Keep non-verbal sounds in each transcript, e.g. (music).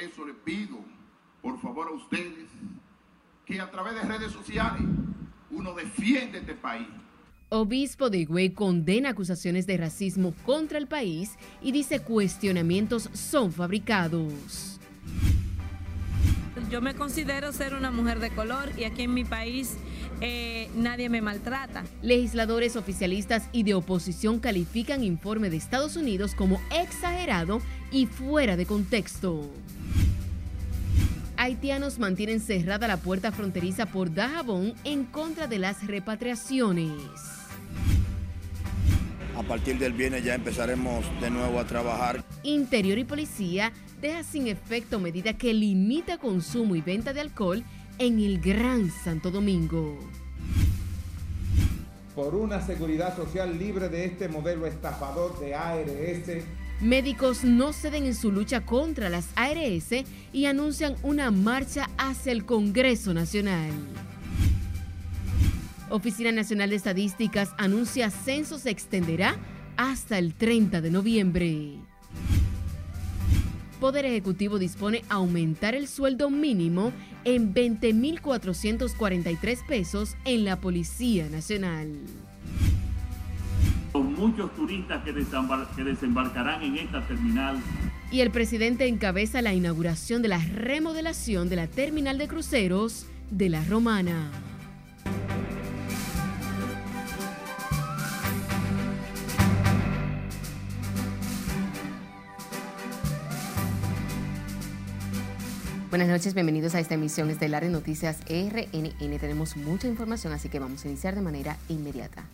eso le pido, por favor, a ustedes, que a través de redes sociales uno defiende este país. Obispo de Higüey condena acusaciones de racismo contra el país y dice cuestionamientos son fabricados. Yo me considero ser una mujer de color y aquí en mi país eh, nadie me maltrata. Legisladores oficialistas y de oposición califican informe de Estados Unidos como exagerado y fuera de contexto. Haitianos mantienen cerrada la puerta fronteriza por Dajabón en contra de las repatriaciones. A partir del viernes ya empezaremos de nuevo a trabajar. Interior y Policía deja sin efecto medida que limita consumo y venta de alcohol en el Gran Santo Domingo. Por una seguridad social libre de este modelo estafador de ARS. Médicos no ceden en su lucha contra las ARS y anuncian una marcha hacia el Congreso Nacional. Oficina Nacional de Estadísticas anuncia censo se extenderá hasta el 30 de noviembre. Poder Ejecutivo dispone aumentar el sueldo mínimo en 20.443 pesos en la Policía Nacional. Muchos turistas que, que desembarcarán en esta terminal. Y el presidente encabeza la inauguración de la remodelación de la terminal de cruceros de La Romana. Buenas noches, bienvenidos a esta emisión estelar de Noticias RNN. Tenemos mucha información, así que vamos a iniciar de manera inmediata.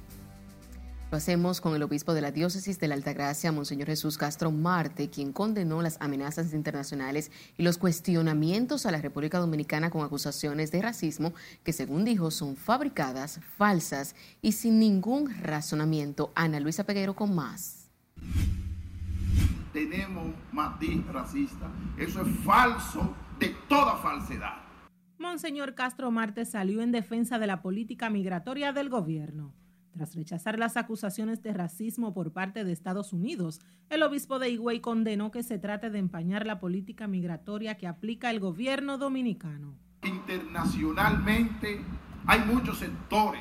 Lo hacemos con el obispo de la diócesis de la Altagracia, Monseñor Jesús Castro Marte, quien condenó las amenazas internacionales y los cuestionamientos a la República Dominicana con acusaciones de racismo que, según dijo, son fabricadas, falsas y sin ningún razonamiento. Ana Luisa Peguero con más. Tenemos matiz racista. Eso es falso de toda falsedad. Monseñor Castro Marte salió en defensa de la política migratoria del gobierno. Tras rechazar las acusaciones de racismo por parte de Estados Unidos, el obispo de Higüey condenó que se trate de empañar la política migratoria que aplica el gobierno dominicano. Internacionalmente hay muchos sectores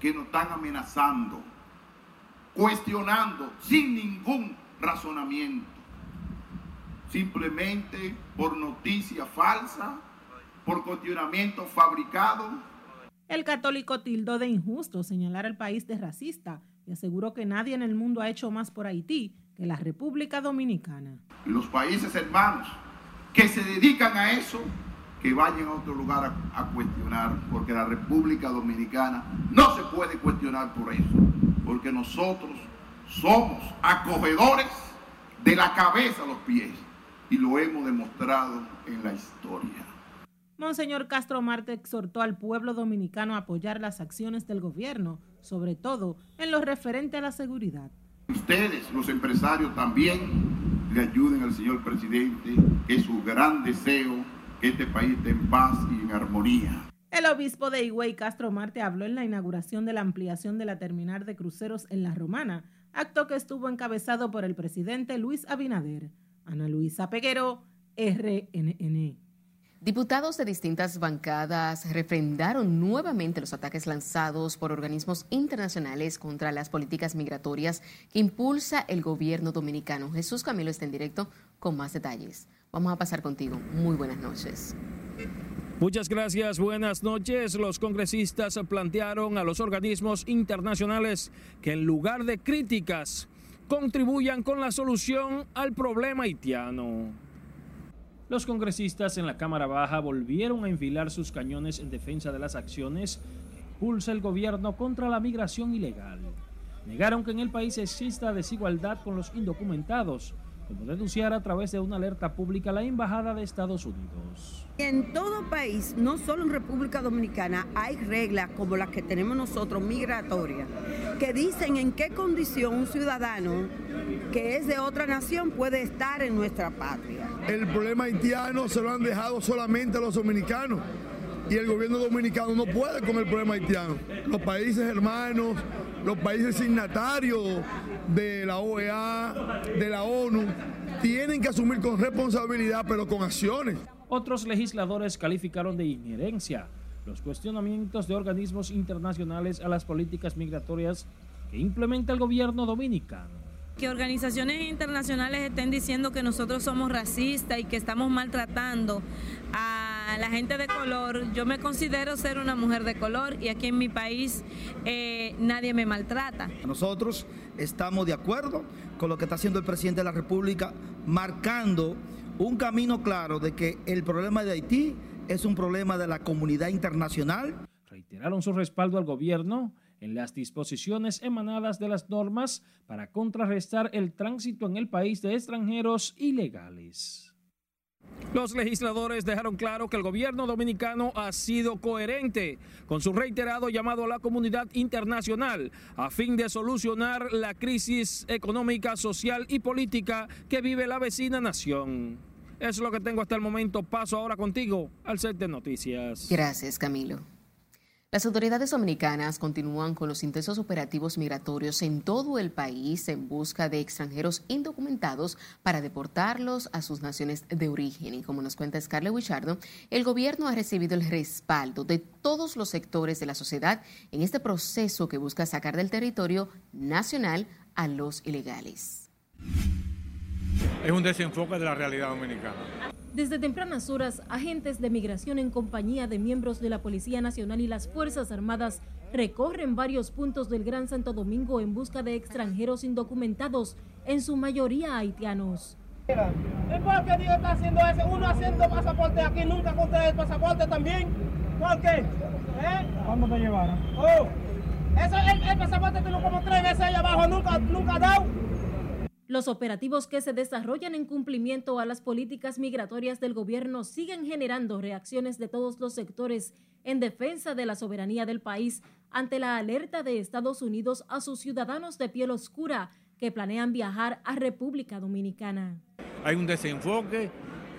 que nos están amenazando, cuestionando sin ningún razonamiento simplemente por noticia falsa, por cuestionamiento fabricado. El católico tildó de injusto señalar al país de racista y aseguró que nadie en el mundo ha hecho más por Haití que la República Dominicana. Los países hermanos que se dedican a eso, que vayan a otro lugar a, a, cuestionar, porque la República Dominicana no se puede cuestionar por eso, porque nosotros somos acogedores de la cabeza a los pies y lo hemos demostrado en la historia. Monseñor Castro Marte exhortó al pueblo dominicano a apoyar las acciones del gobierno, sobre todo en lo referente a la seguridad. Ustedes, los empresarios, también le ayuden al señor presidente, que es su gran deseo que este país esté en paz y en armonía. El obispo de Higüey, Castro Marte, habló en la inauguración de la ampliación de la terminal de cruceros en La Romana, acto que estuvo encabezado por el presidente Luis Abinader. Ana Luisa Peguero, RNN. Diputados de distintas bancadas refrendaron nuevamente los ataques lanzados por organismos internacionales contra las políticas migratorias que impulsa el gobierno dominicano. Jesús Camilo está en directo con más detalles. Vamos a pasar contigo. Muy buenas noches. Muchas gracias, buenas noches. Los congresistas plantearon a los organismos internacionales que en lugar de críticas contribuyan con la solución al problema haitiano. Los congresistas en la Cámara Baja volvieron a enfilar sus cañones en defensa de las acciones que impulsa el gobierno contra la migración ilegal. Negaron que en el país exista desigualdad con los indocumentados, como denunciara a través de una alerta pública la Embajada de Estados Unidos. En todo país, no solo en República Dominicana, hay reglas como las que tenemos nosotros, migratorias, que dicen en qué condición un ciudadano que es de otra nación puede estar en nuestra patria. El problema haitiano se lo han dejado solamente a los dominicanos y el gobierno dominicano no puede con el problema haitiano. Los países hermanos los países signatarios de la OEA, de la ONU, tienen que asumir con responsabilidad, pero con acciones. Otros legisladores calificaron de injerencia los cuestionamientos de organismos internacionales a las políticas migratorias que implementa el gobierno dominicano que organizaciones internacionales estén diciendo que nosotros somos racistas y que estamos maltratando a la gente de color. Yo me considero ser una mujer de color y aquí en mi país eh, nadie me maltrata. Nosotros estamos de acuerdo con lo que está haciendo el presidente de la República, marcando un camino claro de que el problema de Haití es un problema de la comunidad internacional. Reiteraron su respaldo al gobierno en las disposiciones emanadas de las normas para contrarrestar el tránsito en el país de extranjeros ilegales. Los legisladores dejaron claro que el gobierno dominicano ha sido coherente con su reiterado llamado a la comunidad internacional a fin de solucionar la crisis económica, social y política que vive la vecina nación. Es lo que tengo hasta el momento. Paso ahora contigo al set de noticias. Gracias, Camilo. Las autoridades dominicanas continúan con los intensos operativos migratorios en todo el país en busca de extranjeros indocumentados para deportarlos a sus naciones de origen. Y como nos cuenta Scarlett Wichardo, el gobierno ha recibido el respaldo de todos los sectores de la sociedad en este proceso que busca sacar del territorio nacional a los ilegales. Es un desenfoque de la realidad dominicana. Desde tempranas horas, agentes de migración en compañía de miembros de la Policía Nacional y las Fuerzas Armadas recorren varios puntos del Gran Santo Domingo en busca de extranjeros indocumentados, en su mayoría haitianos. ¿Y por qué Dios está haciendo eso? Uno haciendo pasaporte aquí, nunca con el pasaporte también. ¿Por qué? ¿Eh? ¿Cuándo te llevaron? Oh, eso, el, el pasaporte tuvo como tres veces allá abajo, nunca, nunca dado. Los operativos que se desarrollan en cumplimiento a las políticas migratorias del gobierno siguen generando reacciones de todos los sectores en defensa de la soberanía del país ante la alerta de Estados Unidos a sus ciudadanos de piel oscura que planean viajar a República Dominicana. Hay un desenfoque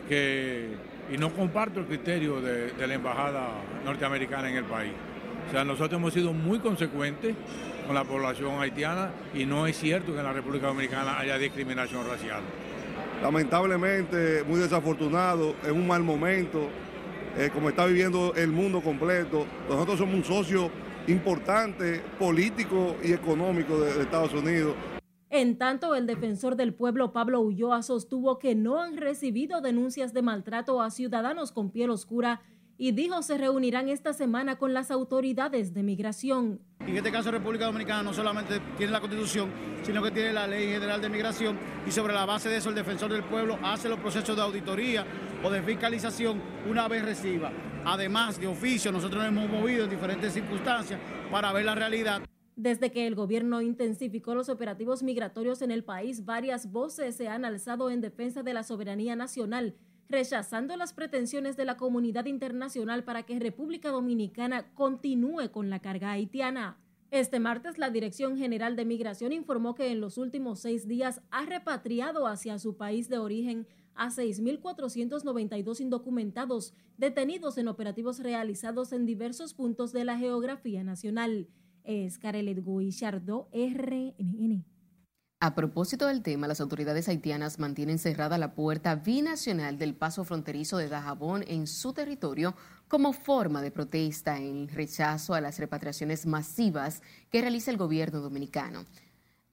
que, y no comparto el criterio de, la Embajada norteamericana en el país. O sea, nosotros hemos sido muy consecuentes con la población haitiana y no es cierto que en la República Dominicana haya discriminación racial. Lamentablemente, muy desafortunado, en un mal momento, eh, como está viviendo el mundo completo. Nosotros somos un socio importante, político y económico de, de Estados Unidos. En tanto, el defensor del pueblo Pablo Ulloa sostuvo que no han recibido denuncias de maltrato a ciudadanos con piel oscura y dijo se reunirán esta semana con las autoridades de migración. En este caso, República Dominicana no solamente tiene la Constitución, sino que tiene la Ley General de Migración y sobre la base de eso el defensor del pueblo hace los procesos de auditoría o de fiscalización una vez reciba. Además, de oficio, nosotros nos hemos movido en diferentes circunstancias para ver la realidad. Desde que el gobierno intensificó los operativos migratorios en el país, varias voces se han alzado en defensa de la soberanía nacional rechazando las pretensiones de la comunidad internacional para que República Dominicana continúe con la carga haitiana. Este martes, la Dirección General de Migración informó que en los últimos seis días ha repatriado hacia su país de origen a 6.492 indocumentados detenidos en operativos realizados en diversos puntos de la geografía nacional. Es Carelet Guillardo, RNN. A propósito del tema, las autoridades haitianas mantienen cerrada la puerta binacional del paso fronterizo de Dajabón en su territorio como forma de protesta en rechazo a las repatriaciones masivas que realiza el gobierno dominicano.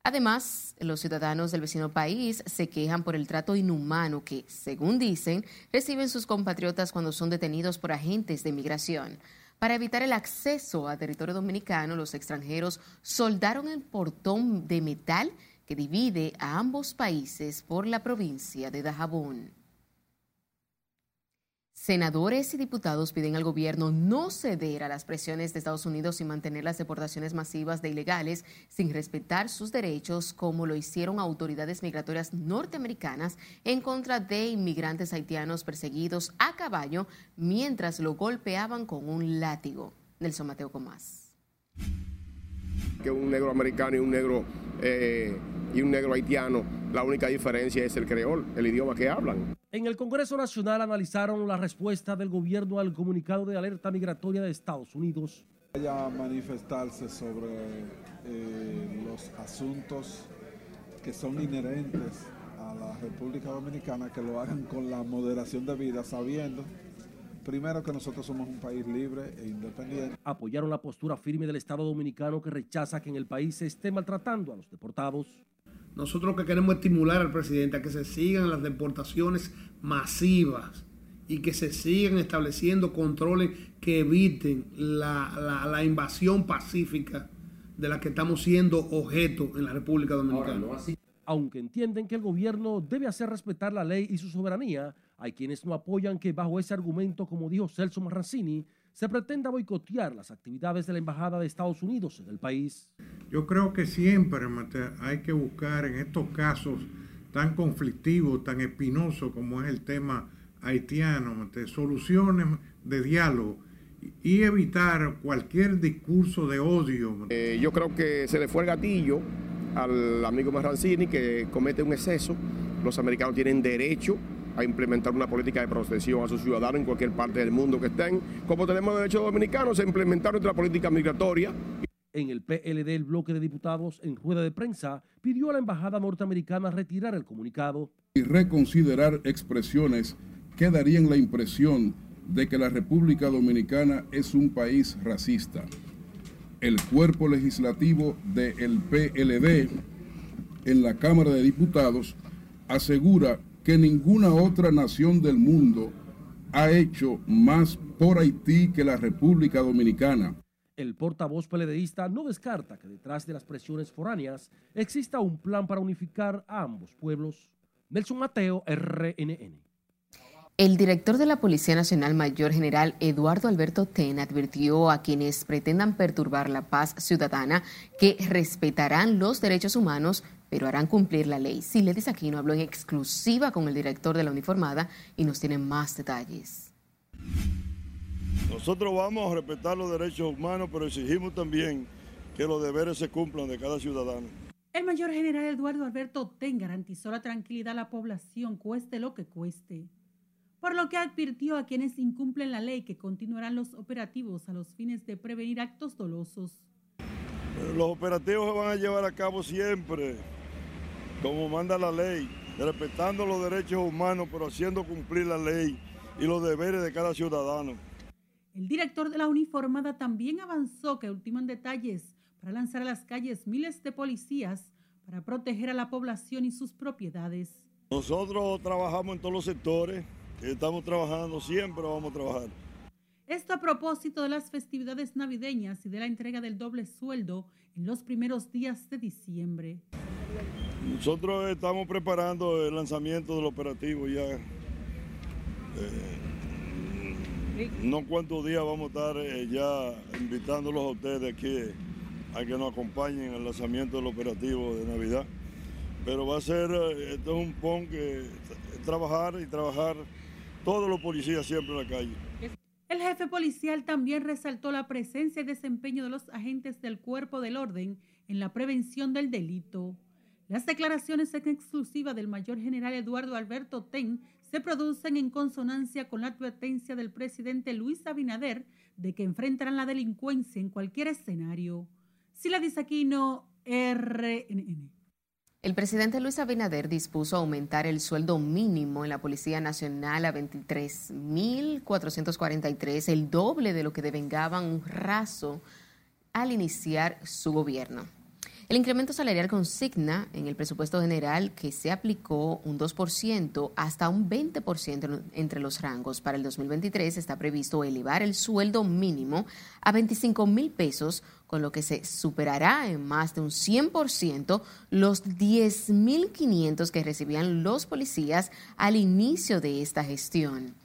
Además, los ciudadanos del vecino país se quejan por el trato inhumano que, según dicen, reciben sus compatriotas cuando son detenidos por agentes de migración. Para evitar el acceso a territorio dominicano, los extranjeros soldaron el portón de metal divide a ambos países por la provincia de Dajabón. Senadores y diputados piden al gobierno no ceder a las presiones de Estados Unidos y mantener las deportaciones masivas de ilegales sin respetar sus derechos, como lo hicieron autoridades migratorias norteamericanas en contra de inmigrantes haitianos perseguidos a caballo mientras lo golpeaban con un látigo. Nelson Mateo Comás. Que un negro americano y un negro eh, y un negro haitiano, la única diferencia es el creol, el idioma que hablan. En el Congreso Nacional analizaron la respuesta del gobierno al comunicado de alerta migratoria de Estados Unidos. Vaya a manifestarse sobre eh, los asuntos que son inherentes a la República Dominicana, que lo hagan con la moderación de vida, sabiendo primero que nosotros somos un país libre e independiente. Apoyaron la postura firme del Estado Dominicano que rechaza que en el país se esté maltratando a los deportados. Nosotros lo que queremos estimular al presidente a que se sigan las deportaciones masivas y que se sigan estableciendo controles que eviten la, la, invasión pacífica de la que estamos siendo objeto en la República Dominicana. Aunque entienden que el gobierno debe hacer respetar la ley y su soberanía, hay quienes no apoyan que bajo ese argumento, como dijo Celso Marrancini, se pretenda boicotear las actividades de la Embajada de Estados Unidos en el país. Yo creo que siempre hay que buscar en estos casos tan conflictivos, tan espinosos como es el tema haitiano, soluciones de diálogo y evitar cualquier discurso de odio. Eh, yo creo que se le fue el gatillo al amigo Marrancini que comete un exceso. Los americanos tienen derecho a implementar una política de protección a sus ciudadanos en cualquier parte del mundo que estén. Como tenemos derechos dominicanos a implementar nuestra política migratoria. En el PLD, el bloque de diputados, en rueda de prensa, pidió a la embajada norteamericana retirar el comunicado. Y reconsiderar expresiones que darían la impresión de que la República Dominicana es un país racista. El cuerpo legislativo del PLD en la Cámara de Diputados asegura que ninguna otra nación del mundo ha hecho más por Haití que la República Dominicana. El portavoz peledeísta no descarta que detrás de las presiones foráneas exista un plan para unificar a ambos pueblos. Nelson Mateo, RNN. El director de la Policía Nacional Mayor General Eduardo Alberto Ten advirtió a quienes pretendan perturbar la paz ciudadana que respetarán los derechos humanos pero harán cumplir la ley. Siledis Aquino habló en exclusiva con el director de la uniformada y nos tiene más detalles. Nosotros vamos a respetar los derechos humanos, pero exigimos también que los deberes se cumplan de cada ciudadano. El mayor general Eduardo Alberto Ten garantizó la tranquilidad a la población, cueste lo que cueste, por lo que advirtió a quienes incumplen la ley que continuarán los operativos a los fines de prevenir actos dolosos. Los operativos se van a llevar a cabo siempre como manda la ley, respetando los derechos humanos, pero haciendo cumplir la ley y los deberes de cada ciudadano. El director de la uniformada también avanzó que ultiman detalles para lanzar a las calles miles de policías para proteger a la población y sus propiedades. Nosotros trabajamos en todos los sectores, estamos trabajando, siempre vamos a trabajar. Esto a propósito de las festividades navideñas y de la entrega del doble sueldo en los primeros días de diciembre. Nosotros estamos preparando el lanzamiento del operativo ya. Eh, no cuántos días vamos a estar eh, ya invitándolos a ustedes aquí a que nos acompañen al lanzamiento del operativo de Navidad. Pero va a ser, eh, esto es un pon que trabajar y trabajar todos los policías siempre en la calle. El jefe policial también resaltó la presencia y desempeño de los agentes del cuerpo del orden en la prevención del delito. Las declaraciones en exclusiva del mayor general Eduardo Alberto Ten se producen en consonancia con la advertencia del presidente Luis Abinader de que enfrentarán la delincuencia en cualquier escenario. Sila Disaquino, RNN. El presidente Luis Abinader dispuso aumentar el sueldo mínimo en la Policía Nacional a 23.443, el doble de lo que devengaban un raso al iniciar su gobierno. El incremento salarial consigna en el presupuesto general que se aplicó un 2% hasta un 20% entre los rangos. Para el 2023 está previsto elevar el sueldo mínimo a 25 mil pesos, con lo que se superará en más de un 100% los 10 mil 500 que recibían los policías al inicio de esta gestión.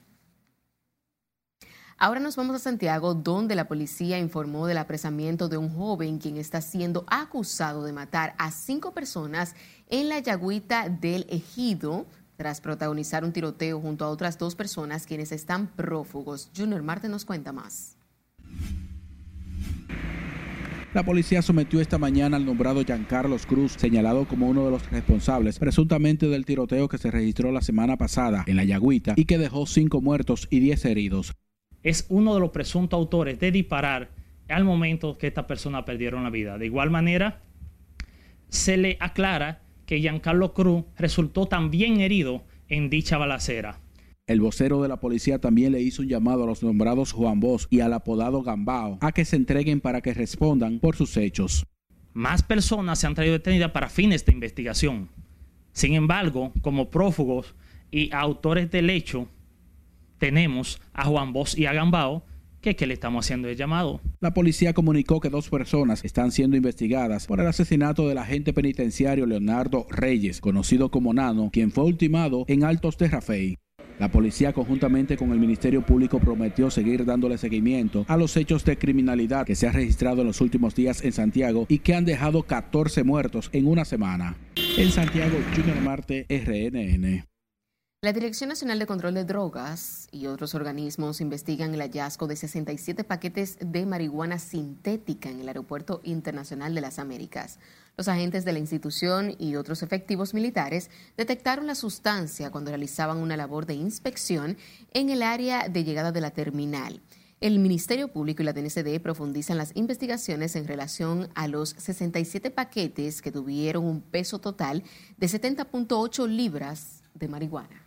Ahora nos vamos a Santiago, donde la policía informó del apresamiento de un joven quien está siendo acusado de matar a cinco personas en la Yagüita del Ejido tras protagonizar un tiroteo junto a otras dos personas quienes están prófugos. Junior Marte nos cuenta más. La policía sometió esta mañana al nombrado Giancarlos Cruz, señalado como uno de los responsables presuntamente del tiroteo que se registró la semana pasada en la Yagüita y que dejó cinco muertos y diez heridos es uno de los presuntos autores de disparar al momento que estas personas perdieron la vida. De igual manera, se le aclara que Giancarlo Cruz resultó también herido en dicha balacera. El vocero de la policía también le hizo un llamado a los nombrados Juan Bosch y al apodado Gambao a que se entreguen para que respondan por sus hechos. Más personas se han traído detenidas para fines de investigación. Sin embargo, como prófugos y autores del hecho, tenemos a Juan Bosch y a Gambao, que, que le estamos haciendo el llamado. La policía comunicó que dos personas están siendo investigadas por el asesinato del agente penitenciario Leonardo Reyes, conocido como Nano, quien fue ultimado en Altos de Rafey. La policía conjuntamente con el Ministerio Público prometió seguir dándole seguimiento a los hechos de criminalidad que se han registrado en los últimos días en Santiago y que han dejado 14 muertos en una semana. En Santiago, Junior Marte, RNN. La Dirección Nacional de Control de Drogas y otros organismos investigan el hallazgo de 67 paquetes de marihuana sintética en el Aeropuerto Internacional de las Américas. Los agentes de la institución y otros efectivos militares detectaron la sustancia cuando realizaban una labor de inspección en el área de llegada de la terminal. El Ministerio Público y la DNCD profundizan las investigaciones en relación a los 67 paquetes que tuvieron un peso total de 70.8 libras de marihuana.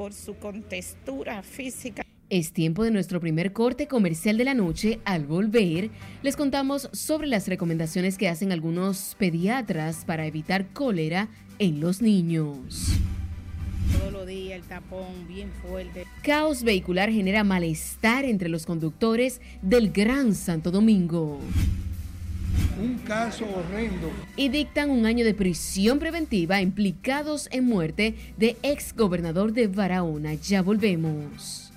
por su contextura física. Es tiempo de nuestro primer corte comercial de la noche. Al volver, les contamos sobre las recomendaciones que hacen algunos pediatras para evitar cólera en los niños. Todos los días el tapón bien fuerte. Caos vehicular genera malestar entre los conductores del Gran Santo Domingo un caso horrendo. Y dictan un año de prisión preventiva implicados en muerte de ex gobernador de Barahona. Ya volvemos.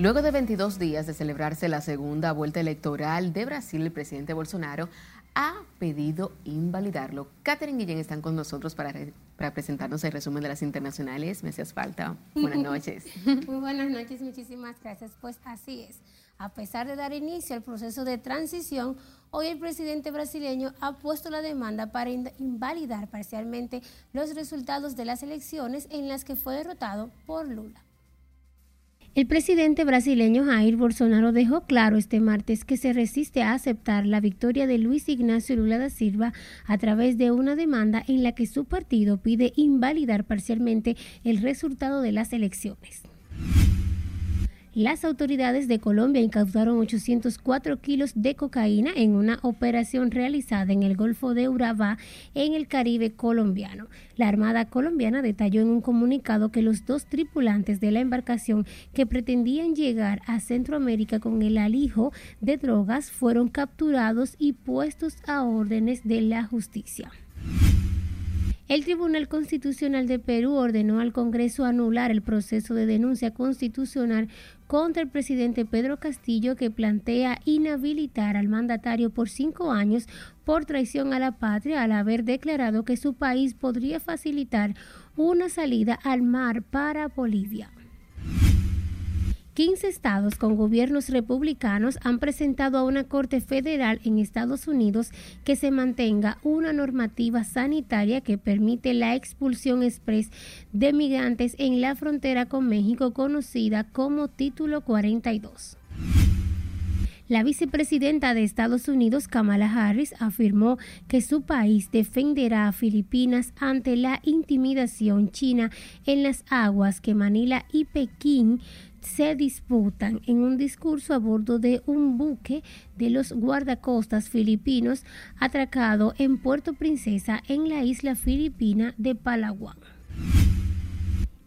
Luego de 22 días de celebrarse la segunda vuelta electoral de Brasil, el presidente Bolsonaro ha pedido invalidarlo. Catherine Guillén están con nosotros para, para presentarnos el resumen de las internacionales. Me hacías falta. Buenas (laughs) noches. Muy buenas noches, muchísimas gracias. Pues así es. A pesar de dar inicio al proceso de transición, hoy el presidente brasileño ha puesto la demanda para invalidar parcialmente los resultados de las elecciones en las que fue derrotado por Lula. El presidente brasileño Jair Bolsonaro dejó claro este martes que se resiste a aceptar la victoria de Luis Ignacio Lula da Silva a través de una demanda en la que su partido pide invalidar parcialmente el resultado de las elecciones. Las autoridades de Colombia incautaron 804 kilos de cocaína en una operación realizada en el Golfo de Urabá, en el Caribe colombiano. La Armada colombiana detalló en un comunicado que los dos tripulantes de la embarcación que pretendían llegar a Centroamérica con el alijo de drogas fueron capturados y puestos a órdenes de la justicia. El Tribunal Constitucional de Perú ordenó al Congreso anular el proceso de denuncia constitucional contra el presidente Pedro Castillo que plantea inhabilitar al mandatario por cinco años por traición a la patria al haber declarado que su país podría facilitar una salida al mar para Bolivia. 15 estados con gobiernos republicanos han presentado a una Corte Federal en Estados Unidos que se mantenga una normativa sanitaria que permite la expulsión express de migrantes en la frontera con México conocida como Título 42. La vicepresidenta de Estados Unidos, Kamala Harris, afirmó que su país defenderá a Filipinas ante la intimidación china en las aguas que Manila y Pekín se disputan en un discurso a bordo de un buque de los guardacostas filipinos atracado en Puerto Princesa en la isla filipina de Palawan.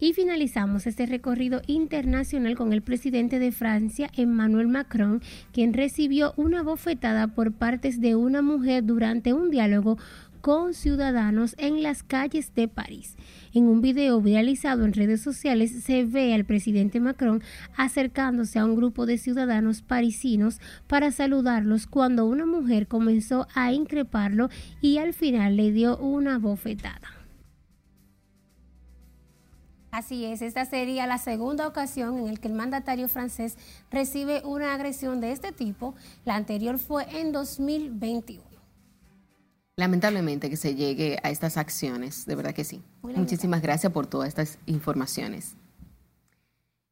Y finalizamos este recorrido internacional con el presidente de Francia, Emmanuel Macron, quien recibió una bofetada por partes de una mujer durante un diálogo con ciudadanos en las calles de París. En un video viralizado en redes sociales se ve al presidente Macron acercándose a un grupo de ciudadanos parisinos para saludarlos cuando una mujer comenzó a increparlo y al final le dio una bofetada. Así es, esta sería la segunda ocasión en la que el mandatario francés recibe una agresión de este tipo. La anterior fue en 2021. Lamentablemente que se llegue a estas acciones, de verdad que sí. Muchísimas gracias por todas estas informaciones.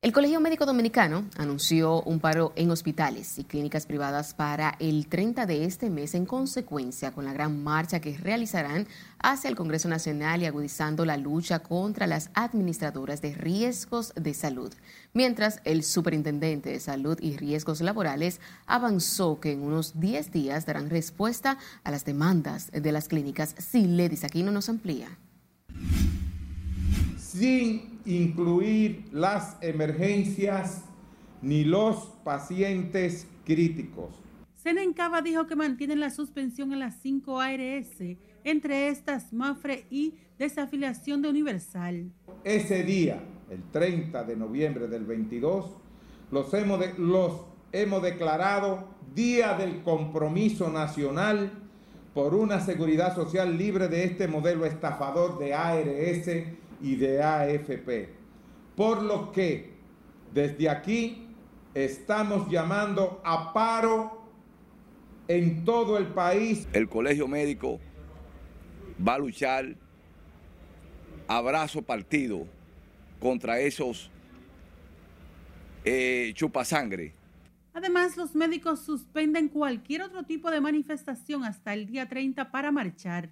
El Colegio Médico Dominicano anunció un paro en hospitales y clínicas privadas para el 30 de este mes en consecuencia con la gran marcha que realizarán hacia el Congreso Nacional y agudizando la lucha contra las administradoras de riesgos de salud. Mientras el Superintendente de Salud y Riesgos Laborales avanzó que en unos 10 días darán respuesta a las demandas de las clínicas. Si Ledis aquí no nos amplía. Sin incluir las emergencias ni los pacientes críticos. Senencaba dijo que mantienen la suspensión en las cinco ARS, entre estas Mafre y desafiliación de Universal. Ese día, el 30 de noviembre del 22, los hemos, los hemos declarado Día del Compromiso Nacional por una seguridad social libre de este modelo estafador de ARS y de AFP. Por lo que desde aquí estamos llamando a paro en todo el país. El colegio médico va a luchar abrazo partido contra esos eh, chupasangre. Además, los médicos suspenden cualquier otro tipo de manifestación hasta el día 30 para marchar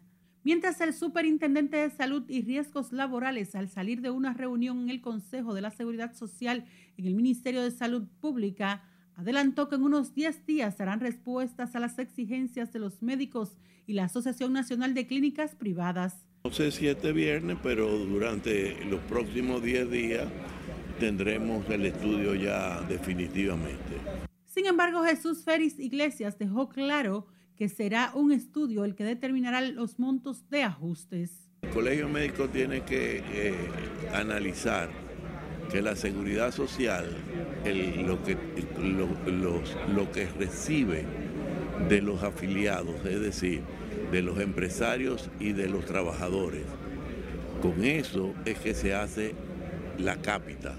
mientras el superintendente de salud y riesgos laborales al salir de una reunión en el Consejo de la Seguridad Social en el Ministerio de Salud Pública adelantó que en unos 10 días darán respuestas a las exigencias de los médicos y la Asociación Nacional de Clínicas Privadas. No sé si este viernes, pero durante los próximos 10 días tendremos el estudio ya definitivamente. Sin embargo, Jesús Félix Iglesias dejó claro que será un estudio el que determinará los montos de ajustes. El Colegio Médico tiene que eh, analizar que la seguridad social, lo, que, lo que recibe de los afiliados, es decir, de los empresarios y de los trabajadores, con eso es que se hace la cápita.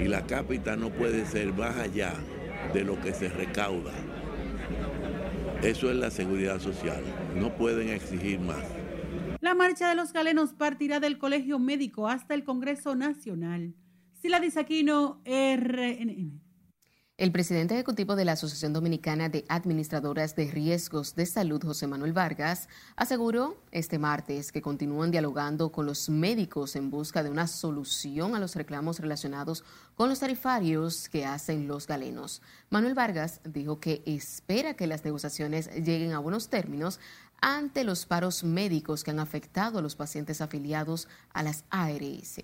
Y la cápita no puede ser más allá de lo que se recauda. Eso es la seguridad social. No pueden exigir más. La marcha de los galenos partirá del Colegio Médico hasta el Congreso Nacional. Sila Disaquino, RNN. El presidente ejecutivo de la Asociación Dominicana de Administradoras de Riesgos de Salud, José Manuel Vargas, aseguró este martes que continúan dialogando con los médicos en busca de una solución a los reclamos relacionados con los tarifarios que hacen los galenos. Manuel Vargas dijo que espera que las negociaciones lleguen a buenos términos ante los paros médicos que han afectado a los pacientes afiliados a las ARS.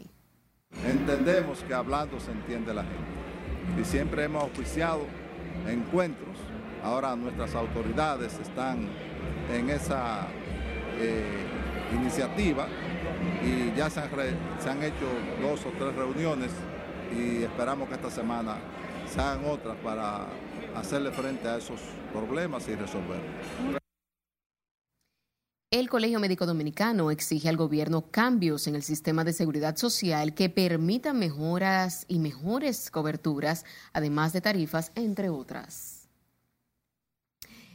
Entendemos que hablando se entiende la gente y siempre hemos oficiado encuentros. Ahora nuestras autoridades están en esa eh, iniciativa y ya se han, se han hecho dos o tres reuniones y esperamos que esta semana se hagan otras para hacerle frente a esos problemas y resolverlos. El Colegio Médico Dominicano exige al gobierno cambios en el sistema de seguridad social que permitan mejoras y mejores coberturas, además de tarifas, entre otras.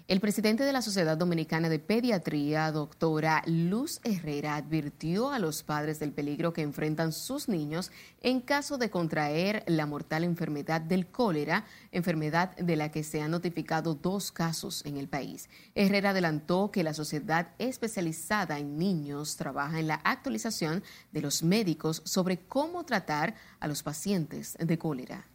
El presidente de la Sociedad Dominicana de Pediatría, doctora Luz Herrera, advirtió a los padres del peligro que enfrentan sus niños en caso de contraer la mortal enfermedad del cólera, enfermedad de la que se han notificado dos casos en el país. Herrera adelantó que la sociedad especializada en niños trabaja en la actualización de los médicos sobre cómo tratar a los pacientes de cólera.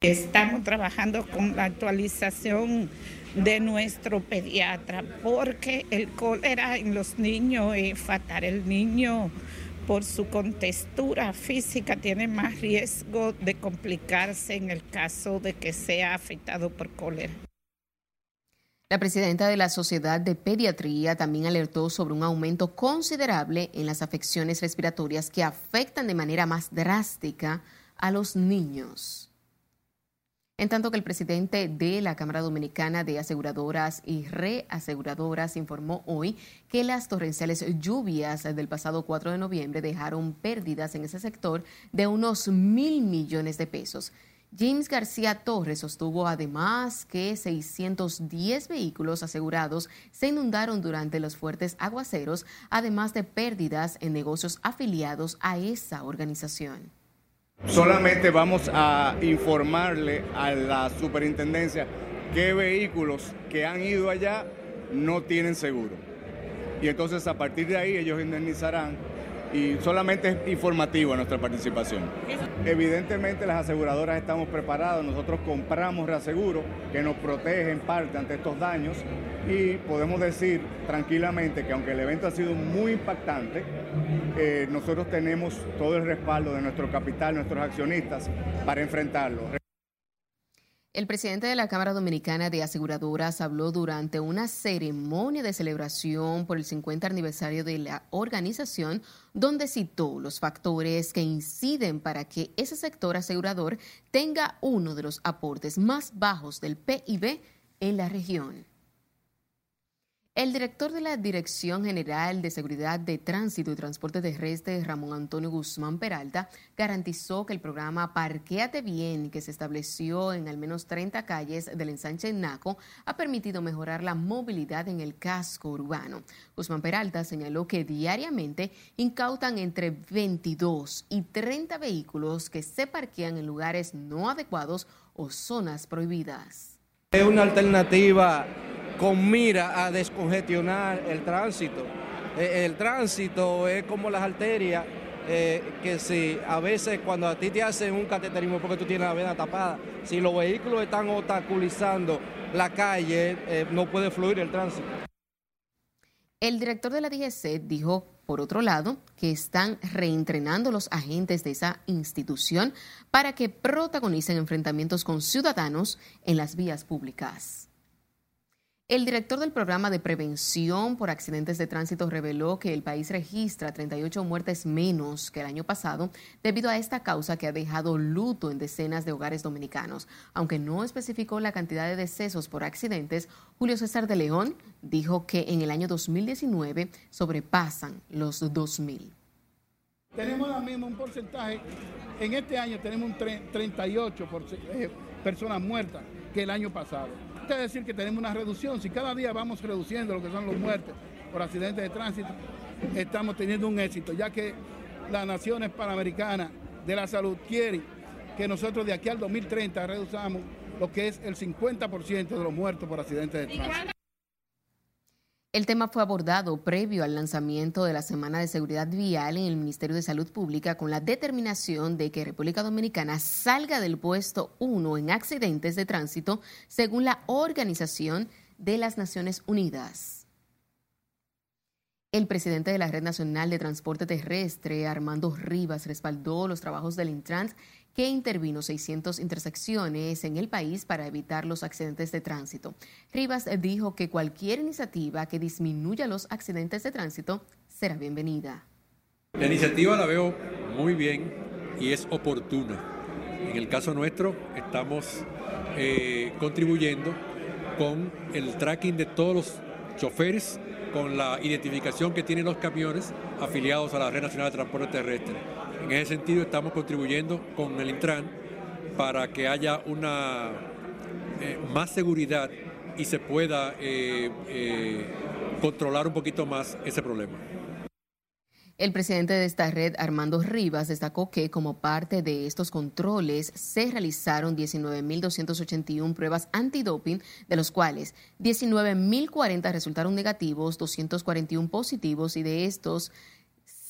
Estamos trabajando con la actualización de nuestro pediatra porque el cólera en los niños es fatal. El niño por su contextura física tiene más riesgo de complicarse en el caso de que sea afectado por cólera. La presidenta de la Sociedad de Pediatría también alertó sobre un aumento considerable en las afecciones respiratorias que afectan de manera más drástica a los niños. En tanto que el presidente de la Cámara Dominicana de Aseguradoras y Reaseguradoras informó hoy que las torrenciales lluvias del pasado 4 de noviembre dejaron pérdidas en ese sector de unos mil millones de pesos. James García Torres sostuvo además que 610 vehículos asegurados se inundaron durante los fuertes aguaceros, además de pérdidas en negocios afiliados a esa organización. Solamente vamos a informarle a la superintendencia qué vehículos que han ido allá no tienen seguro. Y entonces a partir de ahí ellos indemnizarán y solamente es informativa nuestra participación. Evidentemente las aseguradoras estamos preparados, nosotros compramos reaseguro que nos protege en parte ante estos daños y podemos decir tranquilamente que aunque el evento ha sido muy impactante, eh, nosotros tenemos todo el respaldo de nuestro capital, nuestros accionistas para enfrentarlo. El presidente de la Cámara Dominicana de Aseguradoras habló durante una ceremonia de celebración por el 50 aniversario de la organización, donde citó los factores que inciden para que ese sector asegurador tenga uno de los aportes más bajos del PIB en la región. El director de la Dirección General de Seguridad de Tránsito y Transporte Terrestre, Ramón Antonio Guzmán Peralta, garantizó que el programa Parquéate Bien, que se estableció en al menos 30 calles del ensanche Naco, ha permitido mejorar la movilidad en el casco urbano. Guzmán Peralta señaló que diariamente incautan entre 22 y 30 vehículos que se parquean en lugares no adecuados o zonas prohibidas. Es una alternativa con mira a descongestionar el tránsito. Eh, el tránsito es como las arterias, eh, que si a veces cuando a ti te hacen un cateterismo porque tú tienes la vena tapada, si los vehículos están obstaculizando la calle, eh, no puede fluir el tránsito. El director de la DGC dijo, por otro lado, que están reentrenando los agentes de esa institución para que protagonicen enfrentamientos con ciudadanos en las vías públicas. El director del programa de prevención por accidentes de tránsito reveló que el país registra 38 muertes menos que el año pasado debido a esta causa que ha dejado luto en decenas de hogares dominicanos. Aunque no especificó la cantidad de decesos por accidentes, Julio César de León dijo que en el año 2019 sobrepasan los 2.000. Tenemos ahora mismo un porcentaje, en este año tenemos un 38 eh, personas muertas que el año pasado decir que tenemos una reducción. Si cada día vamos reduciendo lo que son los muertes por accidentes de tránsito, estamos teniendo un éxito, ya que las naciones panamericanas de la salud quieren que nosotros de aquí al 2030 reduzcamos lo que es el 50% de los muertos por accidentes de tránsito. El tema fue abordado previo al lanzamiento de la Semana de Seguridad Vial en el Ministerio de Salud Pública con la determinación de que República Dominicana salga del puesto 1 en accidentes de tránsito según la Organización de las Naciones Unidas. El presidente de la Red Nacional de Transporte Terrestre, Armando Rivas, respaldó los trabajos del Intrans que intervino 600 intersecciones en el país para evitar los accidentes de tránsito. Rivas dijo que cualquier iniciativa que disminuya los accidentes de tránsito será bienvenida. La iniciativa la veo muy bien y es oportuna. En el caso nuestro estamos eh, contribuyendo con el tracking de todos los choferes, con la identificación que tienen los camiones afiliados a la Red Nacional de Transporte Terrestre en ese sentido estamos contribuyendo con el Intran para que haya una eh, más seguridad y se pueda eh, eh, controlar un poquito más ese problema. El presidente de esta red, Armando Rivas, destacó que como parte de estos controles se realizaron 19.281 pruebas antidoping, de los cuales 19.040 resultaron negativos, 241 positivos y de estos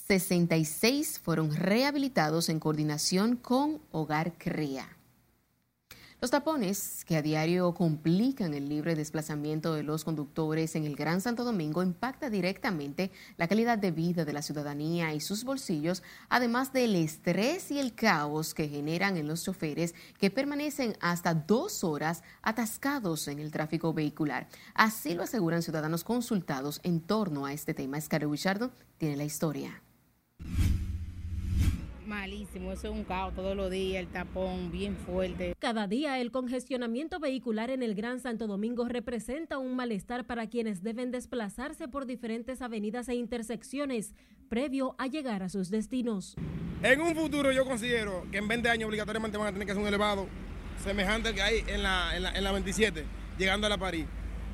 66 fueron rehabilitados en coordinación con Hogar Cría. Los tapones que a diario complican el libre desplazamiento de los conductores en el Gran Santo Domingo impacta directamente la calidad de vida de la ciudadanía y sus bolsillos, además del estrés y el caos que generan en los choferes que permanecen hasta dos horas atascados en el tráfico vehicular. Así lo aseguran ciudadanos consultados en torno a este tema. Escaro Guichardo tiene la historia. Malísimo, eso es un caos todos los días, el tapón bien fuerte. Cada día el congestionamiento vehicular en el Gran Santo Domingo representa un malestar para quienes deben desplazarse por diferentes avenidas e intersecciones previo a llegar a sus destinos. En un futuro yo considero que en 20 años obligatoriamente van a tener que hacer un elevado semejante al que hay en la, en la, 27, llegando a la París.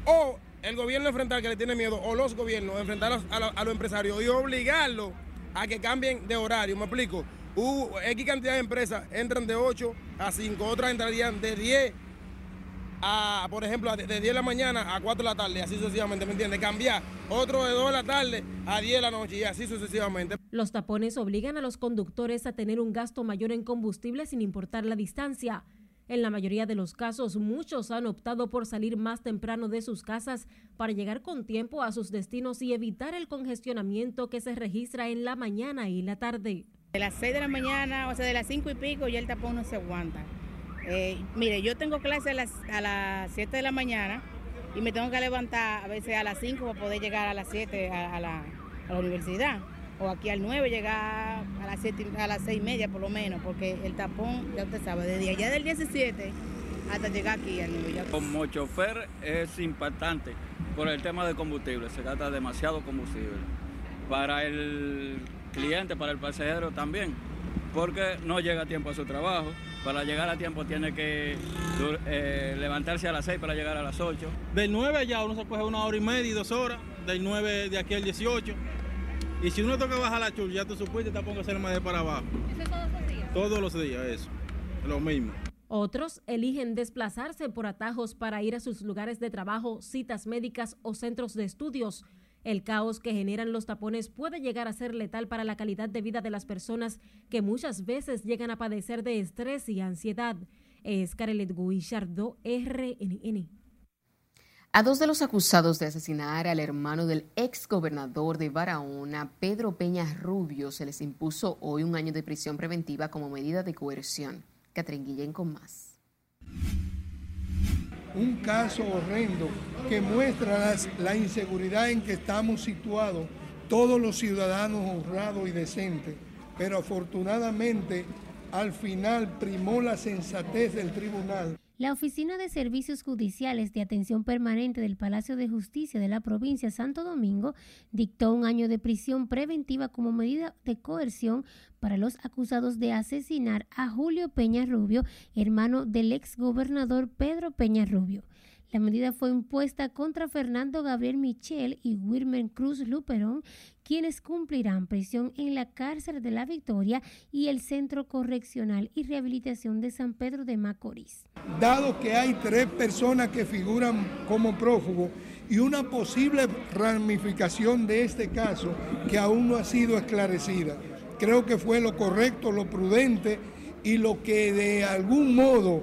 O el gobierno enfrentar que le tiene miedo, o los gobiernos enfrentar a, a los empresarios y obligarlos a que cambien de horario, me explico X cantidad de empresas entran de 8 a 5, otras entrarían de 10 a, por ejemplo, de 10 de la mañana a 4 de la tarde, así sucesivamente, ¿me entiendes? Cambiar otro de 2 de la tarde a 10 de la noche y así sucesivamente. Los tapones obligan a los conductores a tener un gasto mayor en combustible sin importar la distancia. En la mayoría de los casos, muchos han optado por salir más temprano de sus casas para llegar con tiempo a sus destinos y evitar el congestionamiento que se registra en la mañana y la tarde. De las 6 de la mañana, o sea, de las 5 y pico, ya el tapón no se aguanta. Eh, mire, yo tengo clase a las, a las 7 de la mañana y me tengo que levantar a veces a las 5 para poder llegar a las 7 a, la, a la universidad. O aquí al 9 llegar a las, 7, a las 6 y media por lo menos, porque el tapón, ya usted sabe, desde allá del 17 hasta llegar aquí al 9. Como chofer es impactante por el tema de combustible, se gasta demasiado combustible. Para el cliente, para el pasajero también, porque no llega a tiempo a su trabajo. Para llegar a tiempo tiene que eh, levantarse a las 6 para llegar a las 8. Del 9 allá uno se coge una hora y media y dos horas, del 9 de aquí al 18. Y si uno toca bajar la chul, ya tú supiste, te pongo a hacer más de para abajo. ¿Eso todos los días? Todos los días, eso. Lo mismo. Otros eligen desplazarse por atajos para ir a sus lugares de trabajo, citas médicas o centros de estudios. El caos que generan los tapones puede llegar a ser letal para la calidad de vida de las personas que muchas veces llegan a padecer de estrés y ansiedad. Es Carelet Guillardo, RNN. A dos de los acusados de asesinar al hermano del ex gobernador de Barahona, Pedro Peña Rubio, se les impuso hoy un año de prisión preventiva como medida de coerción. Catrín Guillén con más un caso horrendo que muestra la inseguridad en que estamos situados todos los ciudadanos honrados y decentes, pero afortunadamente al final primó la sensatez del tribunal la Oficina de Servicios Judiciales de Atención Permanente del Palacio de Justicia de la provincia Santo Domingo dictó un año de prisión preventiva como medida de coerción para los acusados de asesinar a Julio Peña Rubio, hermano del ex gobernador Pedro Peña Rubio. La medida fue impuesta contra Fernando Gabriel Michel y Wilmer Cruz Luperón, quienes cumplirán prisión en la cárcel de la Victoria y el Centro Correccional y Rehabilitación de San Pedro de Macorís. Dado que hay tres personas que figuran como prófugos y una posible ramificación de este caso que aún no ha sido esclarecida, creo que fue lo correcto, lo prudente y lo que de algún modo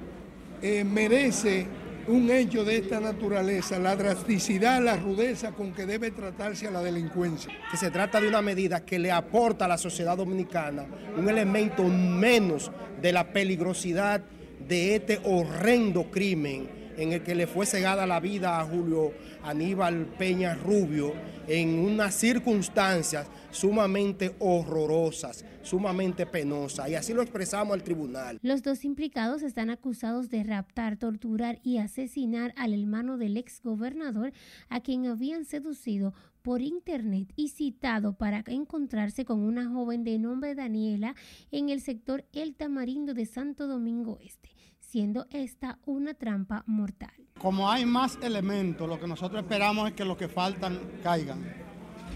eh, merece un hecho de esta naturaleza, la drasticidad, la rudeza con que debe tratarse a la delincuencia. Que se trata de una medida que le aporta a la sociedad dominicana un elemento menos de la peligrosidad de este horrendo crimen en el que le fue cegada la vida a Julio Aníbal Peña Rubio en unas circunstancias sumamente horrorosas, sumamente penosas, y así lo expresamos al tribunal. Los dos implicados están acusados de raptar, torturar y asesinar al hermano del ex gobernador a quien habían seducido por internet y citado para encontrarse con una joven de nombre Daniela en el sector El Tamarindo de Santo Domingo Este siendo esta una trampa mortal. Como hay más elementos, lo que nosotros esperamos es que los que faltan caigan.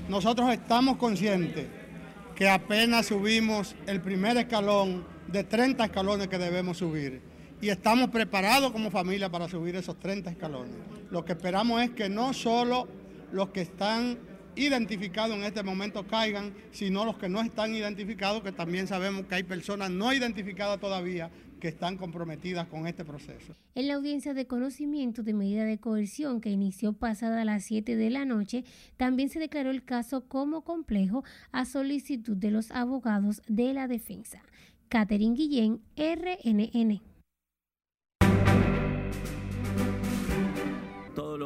Nosotros estamos conscientes que apenas subimos el primer escalón de 30 escalones que debemos subir y estamos preparados como familia para subir esos 30 escalones. Lo que esperamos es que no solo los que están identificados en este momento caigan, sino los que no están identificados, que también sabemos que hay personas no identificadas todavía que están comprometidas con este proceso. En la audiencia de conocimiento de medida de coerción que inició pasada a las 7 de la noche, también se declaró el caso como complejo a solicitud de los abogados de la defensa. Catherine Guillén, RNN.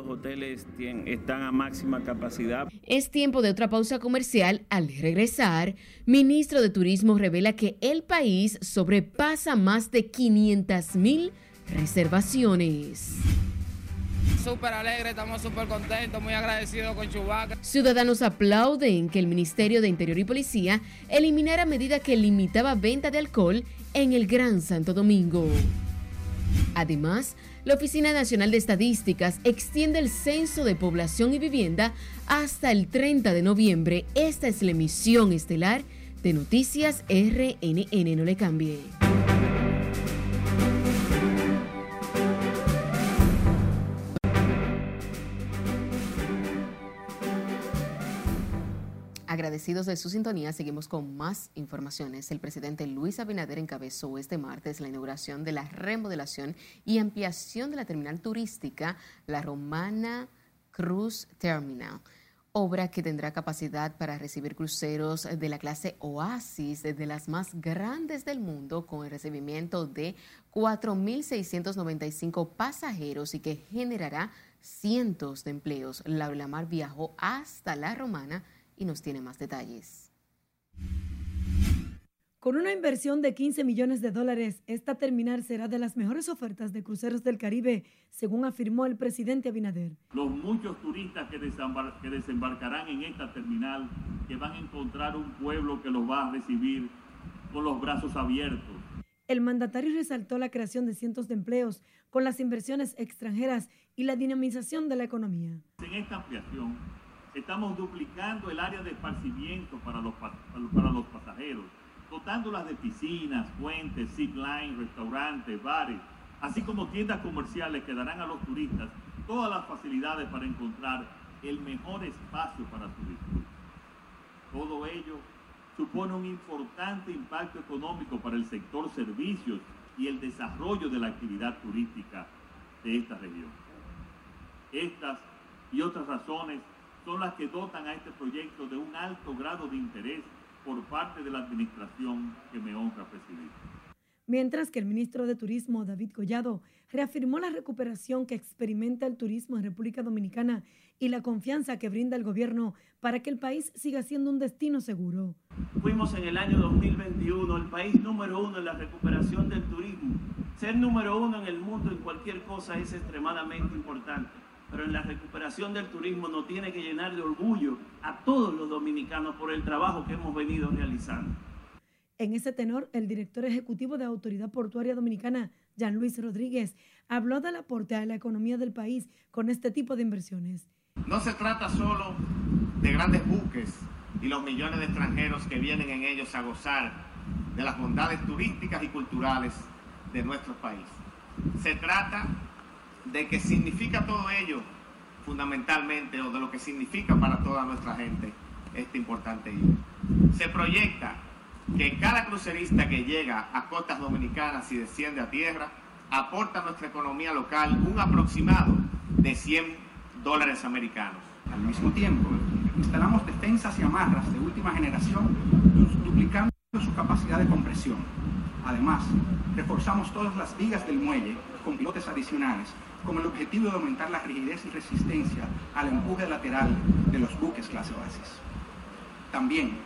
Los hoteles están a máxima capacidad. Es tiempo de otra pausa comercial. Al regresar, ministro de Turismo revela que el país sobrepasa más de 500 mil reservaciones. Súper alegre, estamos súper contentos, muy agradecidos con Chubaca. Ciudadanos aplauden que el Ministerio de Interior y Policía eliminara medida que limitaba venta de alcohol en el Gran Santo Domingo. Además, la Oficina Nacional de Estadísticas extiende el censo de población y vivienda hasta el 30 de noviembre. Esta es la emisión estelar de Noticias RNN. No le cambie. Agradecidos de su sintonía, seguimos con más informaciones. El presidente Luis Abinader encabezó este martes la inauguración de la remodelación y ampliación de la terminal turística La Romana Cruz Terminal, obra que tendrá capacidad para recibir cruceros de la clase Oasis, de las más grandes del mundo, con el recibimiento de 4.695 pasajeros y que generará cientos de empleos. Laura Lamar viajó hasta La Romana y nos tiene más detalles. Con una inversión de 15 millones de dólares, esta terminal será de las mejores ofertas de cruceros del Caribe, según afirmó el presidente Abinader. Los muchos turistas que, que desembarcarán en esta terminal, que van a encontrar un pueblo que los va a recibir con los brazos abiertos. El mandatario resaltó la creación de cientos de empleos con las inversiones extranjeras y la dinamización de la economía. En esta ampliación Estamos duplicando el área de esparcimiento para los, para los pasajeros, dotándolas de piscinas, fuentes, zipline, restaurantes, bares, así como tiendas comerciales que darán a los turistas todas las facilidades para encontrar el mejor espacio para su disfrute. Todo ello supone un importante impacto económico para el sector servicios y el desarrollo de la actividad turística de esta región. Estas y otras razones son las que dotan a este proyecto de un alto grado de interés por parte de la administración que me honra presidir. Mientras que el ministro de Turismo, David Collado, reafirmó la recuperación que experimenta el turismo en República Dominicana y la confianza que brinda el gobierno para que el país siga siendo un destino seguro. Fuimos en el año 2021 el país número uno en la recuperación del turismo. Ser número uno en el mundo en cualquier cosa es extremadamente importante pero en la recuperación del turismo nos tiene que llenar de orgullo a todos los dominicanos por el trabajo que hemos venido realizando. En ese tenor, el director ejecutivo de Autoridad Portuaria Dominicana, Jean Luis Rodríguez, habló del aporte a la economía del país con este tipo de inversiones. No se trata solo de grandes buques y los millones de extranjeros que vienen en ellos a gozar de las bondades turísticas y culturales de nuestro país. Se trata de qué significa todo ello fundamentalmente o de lo que significa para toda nuestra gente este importante hito. Se proyecta que cada crucerista que llega a costas dominicanas y desciende a tierra aporta a nuestra economía local un aproximado de 100 dólares americanos. Al mismo tiempo, instalamos defensas y amarras de última generación, duplicando su capacidad de compresión. Además, reforzamos todas las vigas del muelle con pilotes adicionales con el objetivo de aumentar la rigidez y resistencia al empuje lateral de los buques clase Oasis. También,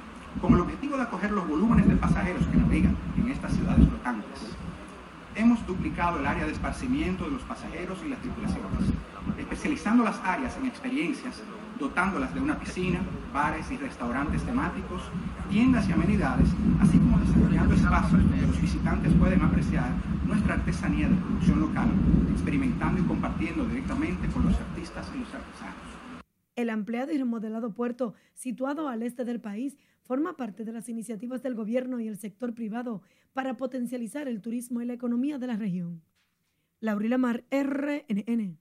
con el objetivo de acoger los volúmenes de pasajeros que navegan en estas ciudades flotantes, hemos duplicado el área de esparcimiento de los pasajeros y las tripulaciones, especializando las áreas en experiencias, dotándolas de una piscina, bares y restaurantes temáticos, tiendas y amenidades, así como desarrollando espacios donde los visitantes pueden apreciar nuestra artesanía de producción local, experimentando y compartiendo directamente con los artistas y los artesanos. El ampliado y remodelado puerto, situado al este del país, forma parte de las iniciativas del gobierno y el sector privado para potencializar el turismo y la economía de la región. Laurila Mar, RNN.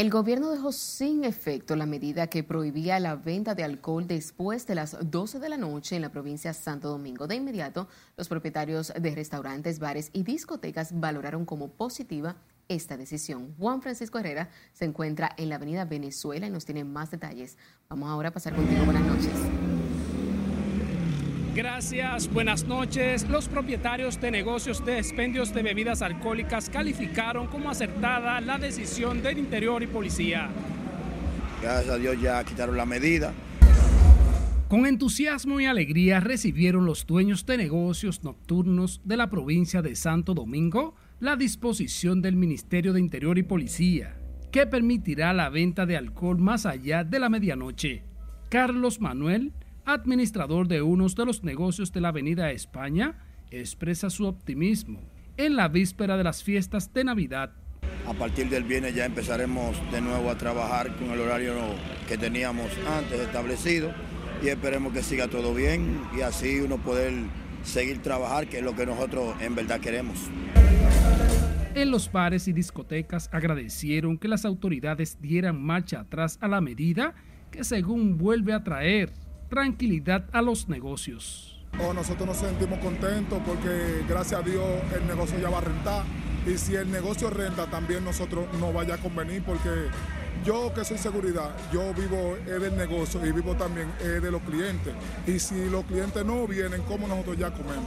El gobierno dejó sin efecto la medida que prohibía la venta de alcohol después de las 12 de la noche en la provincia de Santo Domingo. De inmediato, los propietarios de restaurantes, bares y discotecas valoraron como positiva esta decisión. Juan Francisco Herrera se encuentra en la avenida Venezuela y nos tiene más detalles. Vamos ahora a pasar contigo. Buenas noches. Gracias, buenas noches. Los propietarios de negocios de expendios de bebidas alcohólicas calificaron como acertada la decisión del Interior y Policía. Gracias a Dios ya quitaron la medida. Con entusiasmo y alegría recibieron los dueños de negocios nocturnos de la provincia de Santo Domingo la disposición del Ministerio de Interior y Policía, que permitirá la venta de alcohol más allá de la medianoche. Carlos Manuel administrador de uno de los negocios de la Avenida España, expresa su optimismo en la víspera de las fiestas de Navidad. A partir del viernes ya empezaremos de nuevo a trabajar con el horario que teníamos antes establecido y esperemos que siga todo bien y así uno poder seguir trabajar, que es lo que nosotros en verdad queremos. En los bares y discotecas agradecieron que las autoridades dieran marcha atrás a la medida que según vuelve a traer tranquilidad a los negocios. Oh, nosotros nos sentimos contentos porque gracias a Dios el negocio ya va a rentar y si el negocio renta también nosotros nos vaya a convenir porque yo que soy seguridad, yo vivo del negocio y vivo también de los clientes. Y si los clientes no vienen, ¿cómo nosotros ya comemos?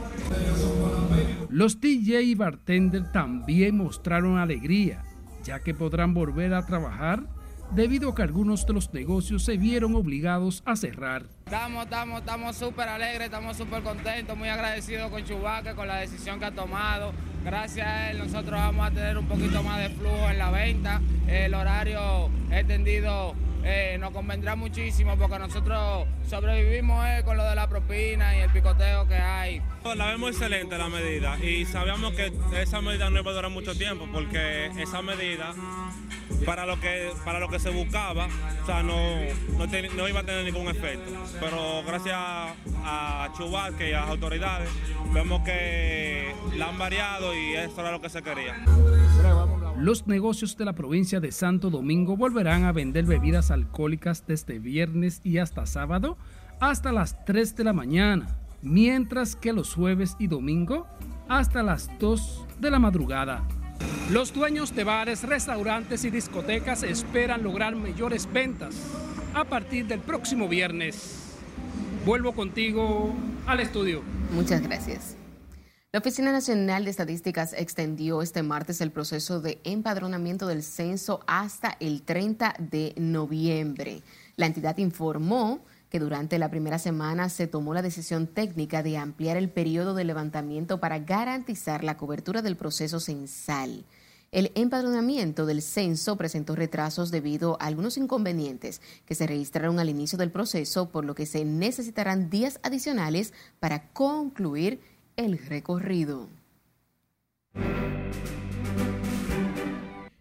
Los DJ y bartender también mostraron alegría, ya que podrán volver a trabajar debido a que algunos de los negocios se vieron obligados a cerrar. Estamos, estamos, estamos súper alegres, estamos súper contentos, muy agradecidos con Chubaque, con la decisión que ha tomado. Gracias a él nosotros vamos a tener un poquito más de flujo en la venta. El horario extendido eh, nos convendrá muchísimo porque nosotros sobrevivimos eh, con lo de la propina y el picoteo que hay. La vemos excelente la medida y sabíamos que esa medida no iba a durar mucho tiempo porque esa medida para lo que para lo que se buscaba, o sea, no, no, iba a tener ningún efecto. Pero gracias a Chubaque y a las autoridades, vemos que la han variado y eso era lo que se quería. Los negocios de la provincia de Santo Domingo volverán a vender bebidas alcohólicas desde viernes y hasta sábado hasta las 3 de la mañana, mientras que los jueves y domingo hasta las 2 de la madrugada. Los dueños de bares, restaurantes y discotecas esperan lograr mayores ventas a partir del próximo viernes. Vuelvo contigo al estudio. Muchas gracias. La Oficina Nacional de Estadísticas extendió este martes el proceso de empadronamiento del censo hasta el 30 de noviembre. La entidad informó que durante la primera semana se tomó la decisión técnica de ampliar el periodo de levantamiento para garantizar la cobertura del proceso censal. El empadronamiento del censo presentó retrasos debido a algunos inconvenientes que se registraron al inicio del proceso, por lo que se necesitarán días adicionales para concluir el recorrido.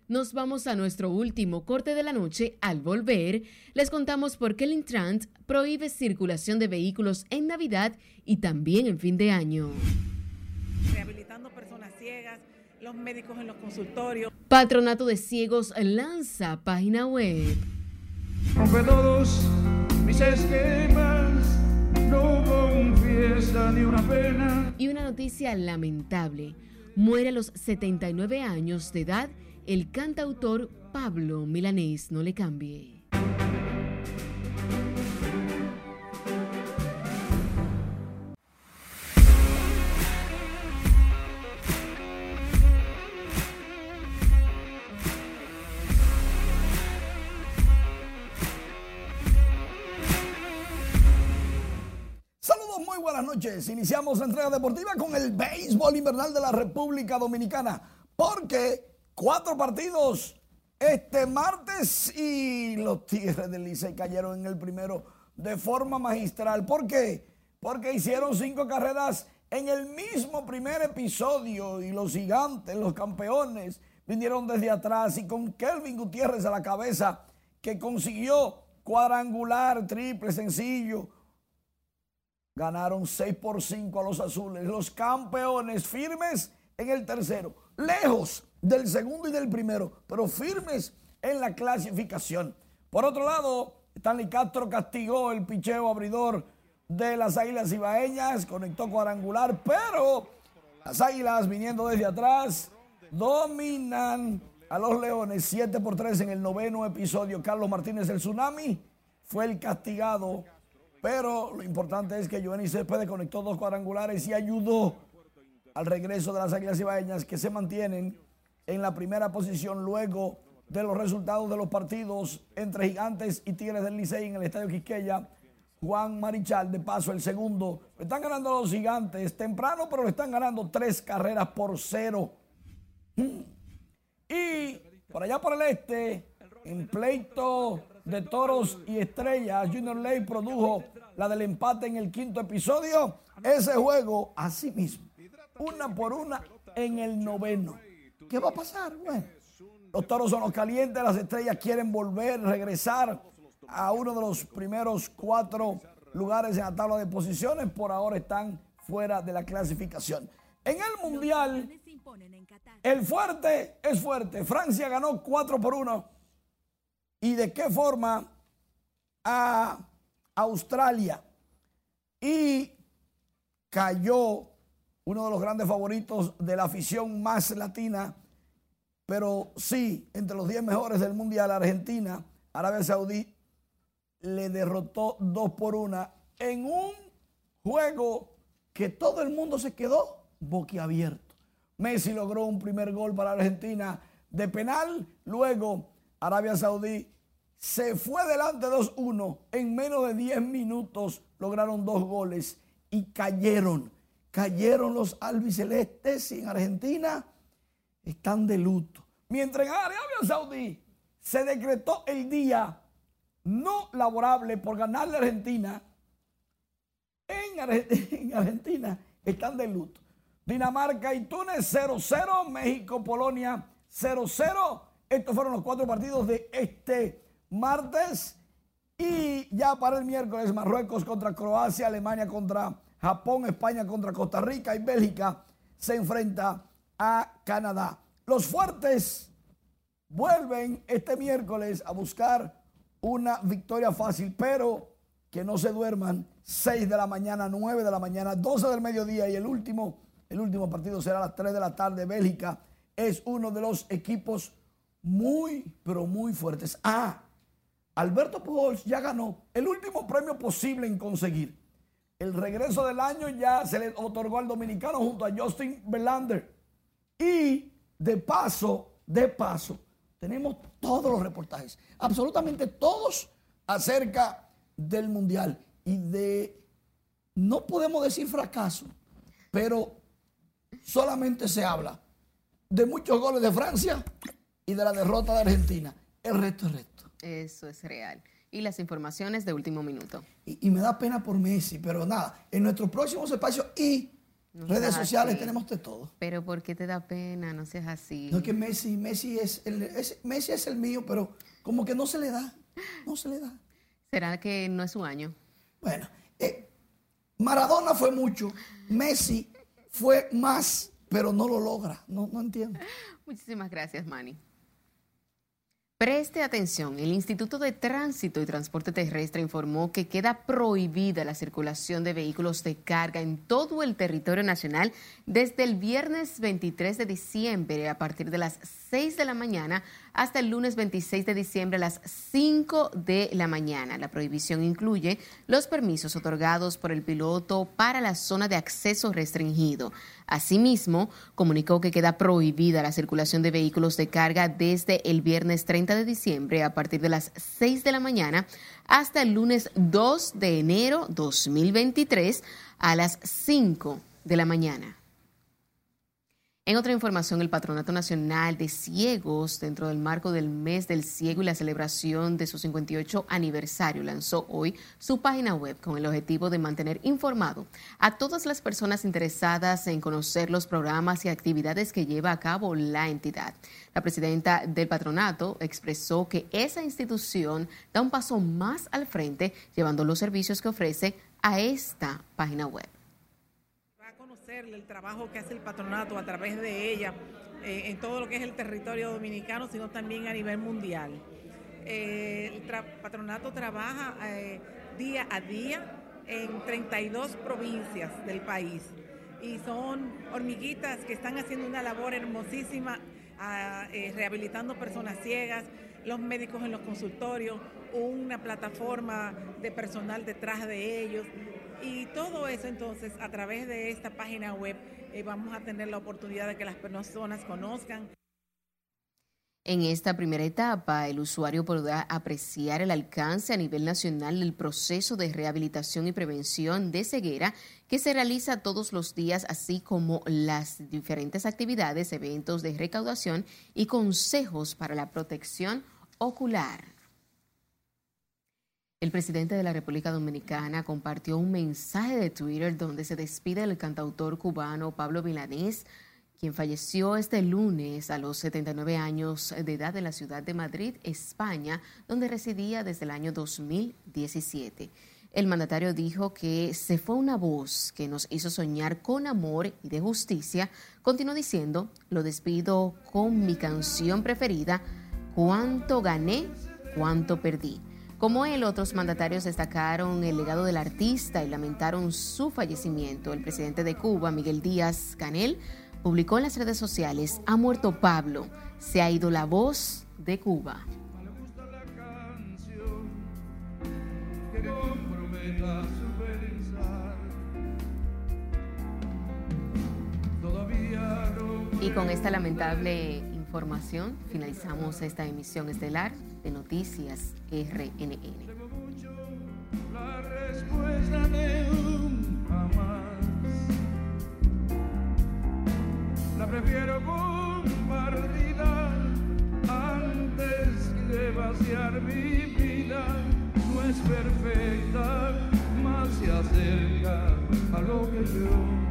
Nos vamos a nuestro último corte de la noche. Al volver, les contamos por qué el Intrant prohíbe circulación de vehículos en Navidad y también en fin de año. Rehabilitando personas ciegas, los médicos en los consultorios. Patronato de Ciegos lanza página web. Rompe todos mis esquemas, no confiesa ni una pena. Y una noticia lamentable. Muere a los 79 años de edad el cantautor Pablo Milanés no le cambie. Muy buenas noches. Iniciamos la entrega deportiva con el béisbol invernal de la República Dominicana, porque Cuatro partidos este martes y los Tigres del Licey cayeron en el primero de forma magistral. ¿Por qué? Porque hicieron cinco carreras en el mismo primer episodio y los gigantes, los campeones, vinieron desde atrás y con Kelvin Gutiérrez a la cabeza que consiguió cuadrangular, triple, sencillo. Ganaron 6 por 5 a los azules. Los campeones firmes en el tercero. Lejos del segundo y del primero, pero firmes en la clasificación. Por otro lado, Stanley Castro castigó el picheo abridor de las Águilas Ibaeñas, conectó cuadrangular, pero las Águilas viniendo desde atrás dominan a los Leones 7 por 3 en el noveno episodio. Carlos Martínez el Tsunami fue el castigado, pero lo importante es que Giovanni Céspedes conectó dos cuadrangulares y ayudó al regreso de las Águilas Ibaeñas que se mantienen en la primera posición luego de los resultados de los partidos entre Gigantes y Tigres del Licey en el Estadio Quisqueya. Juan Marichal, de paso, el segundo. Están ganando los Gigantes temprano, pero están ganando tres carreras por cero. Y por allá por el este, en pleito de toros y estrellas, Junior Ley produjo la del empate en el quinto episodio. Ese juego, así mismo, una por una en el noveno. ¿Qué va a pasar? Bueno, los toros son los calientes, las estrellas quieren volver, regresar a uno de los primeros cuatro lugares en la tabla de posiciones. Por ahora están fuera de la clasificación. En el Mundial, el fuerte es fuerte. Francia ganó 4 por 1. ¿Y de qué forma? A Australia. Y cayó uno de los grandes favoritos de la afición más latina, pero sí, entre los 10 mejores del Mundial, Argentina, Arabia Saudí, le derrotó 2 por 1 en un juego que todo el mundo se quedó boquiabierto. Messi logró un primer gol para Argentina de penal, luego Arabia Saudí se fue delante 2-1, en menos de 10 minutos lograron dos goles y cayeron cayeron los albicelestes y en Argentina están de luto. Mientras en Arabia Saudí se decretó el día no laborable por ganarle a Argentina, (laughs) en, Argentina están de luto. Dinamarca y Túnez 0-0, México, Polonia 0-0. Estos fueron los cuatro partidos de este martes. Y ya para el miércoles, Marruecos contra Croacia, Alemania contra Japón, España contra Costa Rica y Bélgica se enfrenta a Canadá. Los fuertes vuelven este miércoles a buscar una victoria fácil, pero que no se duerman. 6 de la mañana, 9 de la mañana, 12 del mediodía y el último, el último partido será a las 3 de la tarde. Bélgica es uno de los equipos muy, pero muy fuertes. Ah, Alberto Pujols ya ganó el último premio posible en conseguir el regreso del año ya se le otorgó al dominicano junto a Justin Verlander. Y de paso, de paso, tenemos todos los reportajes, absolutamente todos acerca del Mundial y de, no podemos decir fracaso, pero solamente se habla de muchos goles de Francia y de la derrota de Argentina. El resto es resto. Eso es real y las informaciones de último minuto. Y, me da pena por Messi, pero nada, en nuestros próximos espacios y redes sociales tenemos de todo. Pero ¿por qué te da pena? No seas así. No es que Messi, Messi es el, Messi es el mío, pero como que no se le da, no se le da. ¿Será que no es su año? Bueno, eh, Maradona fue mucho, Messi fue más, pero no lo logra, no, no entiendo. (laughs) Muchísimas gracias, Manny. Preste atención, el Instituto de Tránsito y Transporte Terrestre informó que queda prohibida la circulación de vehículos de carga en todo el territorio nacional desde el viernes 23 de diciembre a partir de las 6 de la mañana hasta el lunes 26 de diciembre a las 5 de la mañana. La prohibición incluye los permisos otorgados por el piloto para la zona de acceso restringido. Asimismo, comunicó que queda prohibida la circulación de vehículos de carga desde el viernes 30 de diciembre a partir de las 6 de la mañana hasta el lunes 2 de enero 2023 a las 5 de la mañana. En otra información, el Patronato Nacional de Ciegos, dentro del marco del mes del ciego y la celebración de su 58 aniversario, lanzó hoy su página web con el objetivo de mantener informado a todas las personas interesadas en conocer los programas y actividades que lleva a cabo la entidad. La presidenta del patronato expresó que esa institución da un paso más al frente, llevando los servicios que ofrece a esta página web el trabajo que hace el patronato a través de ella eh, en todo lo que es el territorio dominicano, sino también a nivel mundial. Eh, el patronato trabaja eh, día a día en 32 provincias del país y son hormiguitas que están haciendo una labor hermosísima ah, rehabilitando personas ciegas, los médicos en los consultorios, una plataforma de personal detrás de ellos. Y todo eso entonces a través de esta página web eh, vamos a tener la oportunidad de que las personas conozcan. En esta primera etapa, el usuario podrá apreciar el alcance a nivel nacional del proceso de rehabilitación y prevención de ceguera que se realiza todos los días, así como las diferentes actividades, eventos de recaudación y consejos para la protección ocular. El presidente de la República Dominicana compartió un mensaje de Twitter donde se despide del cantautor cubano Pablo Milanés, quien falleció este lunes a los 79 años de edad en la ciudad de Madrid, España, donde residía desde el año 2017. El mandatario dijo que se fue una voz que nos hizo soñar con amor y de justicia. Continuó diciendo, lo despido con mi canción preferida, Cuánto gané, cuánto perdí. Como él, otros mandatarios destacaron el legado del artista y lamentaron su fallecimiento. El presidente de Cuba, Miguel Díaz Canel, publicó en las redes sociales, ha muerto Pablo, se ha ido la voz de Cuba. Y con esta lamentable información finalizamos esta emisión estelar de Noticias RNN. La respuesta de un jamás. La prefiero compartida antes de vaciar mi vida. No es perfecta, más se acerca a lo que yo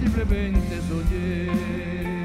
simplemente soñé.